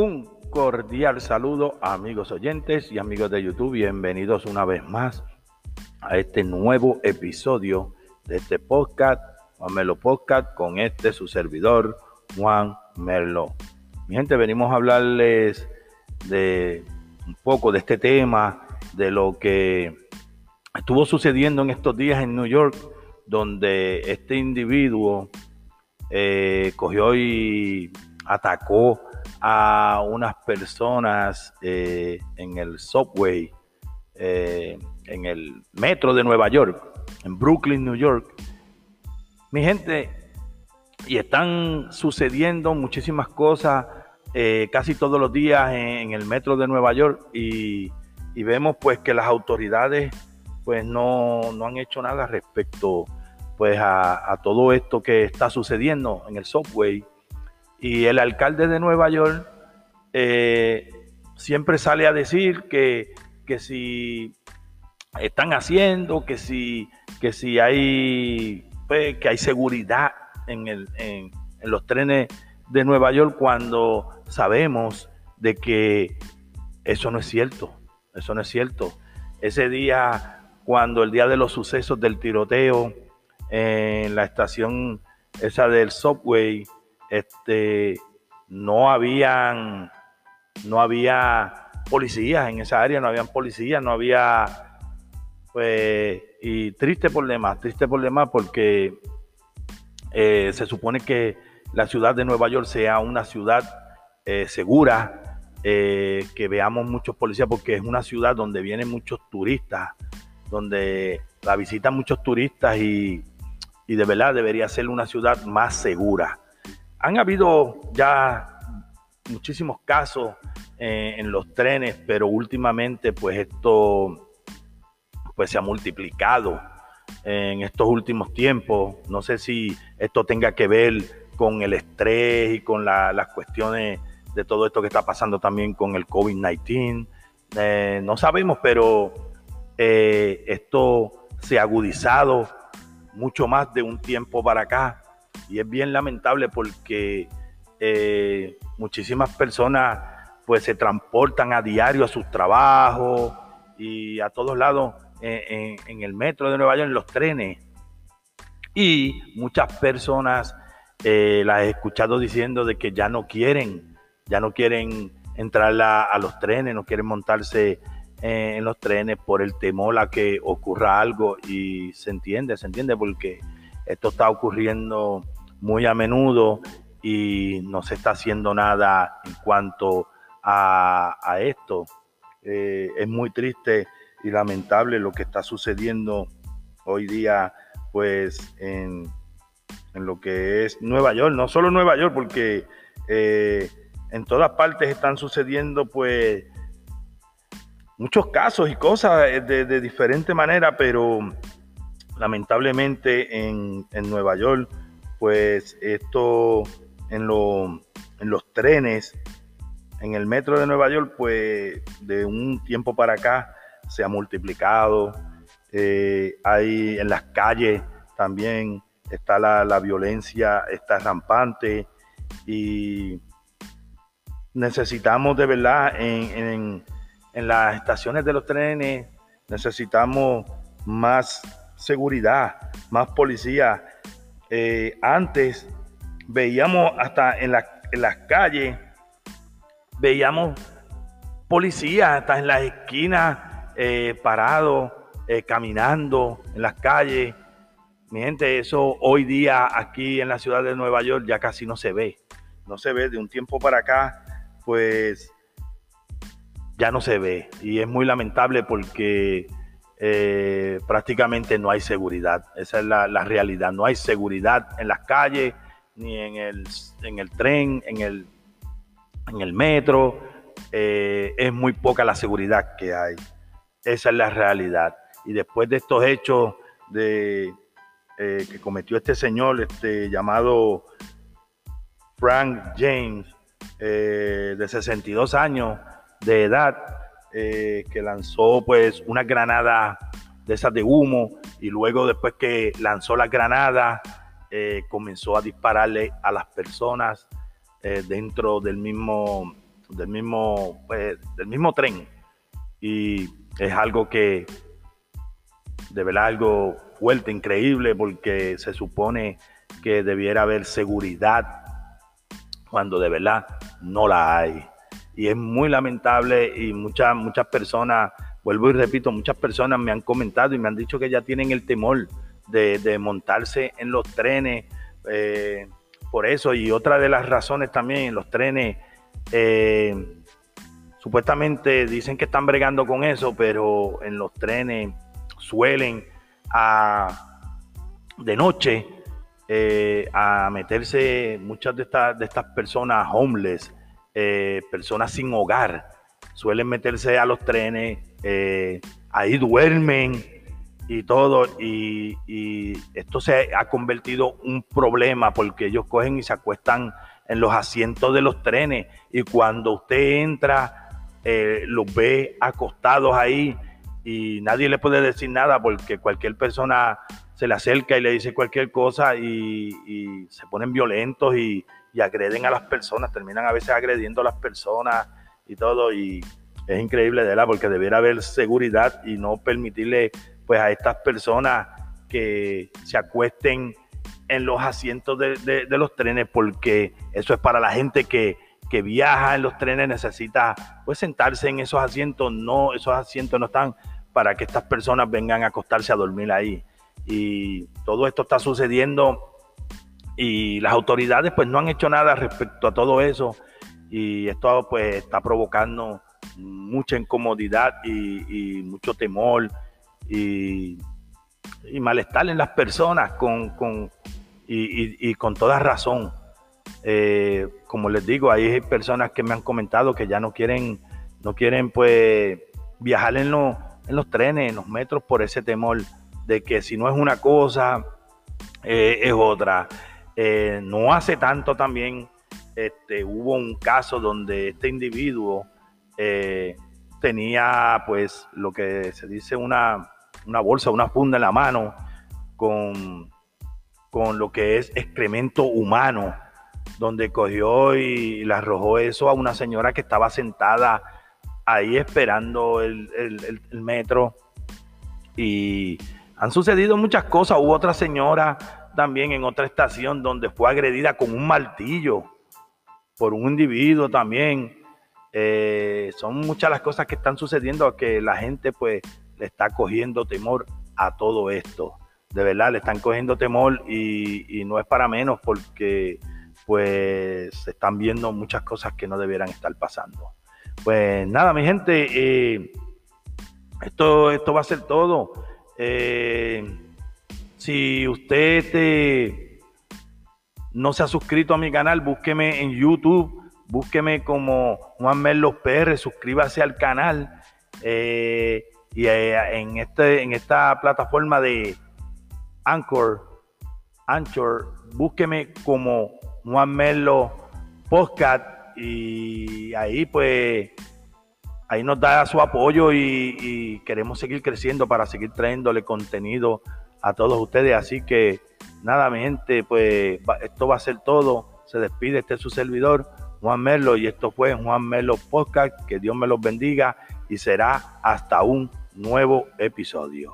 Un cordial saludo amigos oyentes y amigos de YouTube. Bienvenidos una vez más a este nuevo episodio de este podcast, Juan Melo Podcast, con este su servidor, Juan Merlo. Mi gente, venimos a hablarles de un poco de este tema, de lo que estuvo sucediendo en estos días en New York, donde este individuo eh, cogió y atacó a unas personas eh, en el subway, eh, en el metro de Nueva York, en Brooklyn, New York. Mi gente, y están sucediendo muchísimas cosas eh, casi todos los días en, el metro de Nueva York y, vemos pues que las autoridades pues no, han hecho nada respecto pues a todo esto que está sucediendo en el subway y el alcalde de Nueva York eh, siempre sale a decir que, si están haciendo, que si, que si hay, pues, que hay seguridad en, el, en, los trenes de Nueva York cuando sabemos de que eso no es cierto, eso no es cierto. Ese día, cuando el día de los sucesos del tiroteo en la estación esa del subway, este, no habían, no había policías en esa área, no habían policías, no había, pues, y triste problema, triste problema porque eh, se supone que la ciudad de Nueva York sea una ciudad eh, segura, eh, que veamos muchos policías, porque es una ciudad donde vienen muchos turistas, donde la visitan muchos turistas y, y de verdad debería ser una ciudad más segura han habido ya muchísimos casos eh, en los trenes, pero últimamente pues esto pues se ha multiplicado en estos últimos tiempos. No sé si esto tenga que ver con el estrés y con las cuestiones de todo esto que está pasando también con el COVID-19. Eh, no sabemos, pero eh, esto se ha agudizado mucho más de un tiempo para acá y es bien lamentable porque eh, muchísimas personas pues se transportan a diario a sus trabajos y a todos lados en, el metro de Nueva York, en los trenes. Y muchas personas eh, las he escuchado diciendo de que ya no quieren, ya no quieren entrar a, los trenes, no quieren montarse en los trenes por el temor a que ocurra algo y se entiende, se entiende porque esto está ocurriendo muy a menudo y no se está haciendo nada en cuanto a, esto. Eh, es muy triste y lamentable lo que está sucediendo hoy día, pues en, lo que es Nueva York, no solo Nueva York, porque eh, en todas partes están sucediendo, pues, muchos casos y cosas de, de diferente manera, pero lamentablemente en, en Nueva York pues esto en, los trenes, en el metro de Nueva York, pues de un tiempo para acá se ha multiplicado. Eh, hay en las calles también está la, violencia, está rampante y necesitamos de verdad en, en las estaciones de los trenes, necesitamos más seguridad, más policía, eh, antes veíamos hasta en, las calles, veíamos policías hasta en las esquinas eh, parados, eh, caminando en las calles. Mi gente, eso hoy día aquí en la ciudad de Nueva York ya casi no se ve. No se ve de un tiempo para acá, pues ya no se ve. Y es muy lamentable porque eh, prácticamente no hay seguridad. Esa es la, realidad. No hay seguridad en las calles, ni en el, en el tren, en el, en el metro. Eh, es muy poca la seguridad que hay. Esa es la realidad. Y después de estos hechos de, eh, que cometió este señor este, llamado Frank James, de 62 años de edad, eh, que lanzó pues una granada de esas de humo y luego después que lanzó la granada eh, comenzó a dispararle a las personas eh, dentro del mismo del mismo, pues, del mismo tren. Y es algo que, de verdad, algo fuerte, increíble, porque se supone que debiera haber seguridad cuando de verdad no la hay. Y es muy lamentable y muchas, muchas personas, vuelvo y repito, muchas personas me han comentado y me han dicho que ya tienen el temor de, montarse en los trenes. Eh, por eso, y otra de las razones también en los trenes, eh, supuestamente dicen que están bregando con eso, pero en los trenes suelen a, de noche eh, a meterse muchas de, estas de estas personas homeless, personas sin hogar, suelen meterse a los trenes, ahí duermen, y todo, y, esto se ha convertido un problema porque ellos cogen y se acuestan en los asientos de los trenes y cuando usted entra, eh, los ve acostados ahí y nadie le puede decir nada porque cualquier persona se le acerca y le dice cualquier cosa y, se ponen violentos y, y, agreden a las personas, terminan a veces agrediendo a las personas y todo y es increíble de verdad porque debiera haber seguridad y no permitirle pues a estas personas que se acuesten en los asientos de, los trenes, porque eso es para la gente que, viaja en los trenes, necesita pues sentarse en esos asientos, no, esos asientos no están para que estas personas vengan a acostarse a dormir ahí. Y todo esto está sucediendo y las autoridades pues no han hecho nada respecto a todo eso y esto pues está provocando mucha incomodidad y mucho temor y, malestar en las personas con, y, con toda razón. Eh, como les digo, hay personas que me han comentado que ya no quieren, no quieren pues viajar en, en los trenes, en los metros por ese temor de que si no es una cosa, eh, es otra. Eh, no hace tanto también este, hubo un caso donde este individuo tenía pues lo que se dice una, una bolsa, una funda en la mano con, con lo que es excremento humano, donde cogió y le arrojó eso a una señora que estaba sentada ahí esperando el, metro. Y han sucedido muchas cosas. Hubo otra señora también en otra estación donde fue agredida con un martillo por un individuo también. Eh, son muchas las cosas que están sucediendo que la gente pues le está cogiendo temor a todo esto. De verdad, le están cogiendo temor y, no es para menos porque pues se están viendo muchas cosas que no debieran estar pasando. Pues nada, mi gente, eh, esto, esto va a ser todo. Eh, si usted este, no se ha suscrito a mi canal, búsqueme en YouTube, búsqueme como Juan Merlos PR, suscríbase al canal. Eh, y eh, en, este, en esta plataforma de Anchor, Anchor, búsqueme como Juan Melo Podcast y ahí pues ahí nos da su apoyo y, queremos seguir creciendo para seguir trayéndole contenido a todos ustedes. Así que nada, mi gente, pues esto va a ser todo. Se despide este su servidor, Juan Melo, y esto fue Juan Melo Podcast. Que Dios me los bendiga y será hasta un nuevo episodio.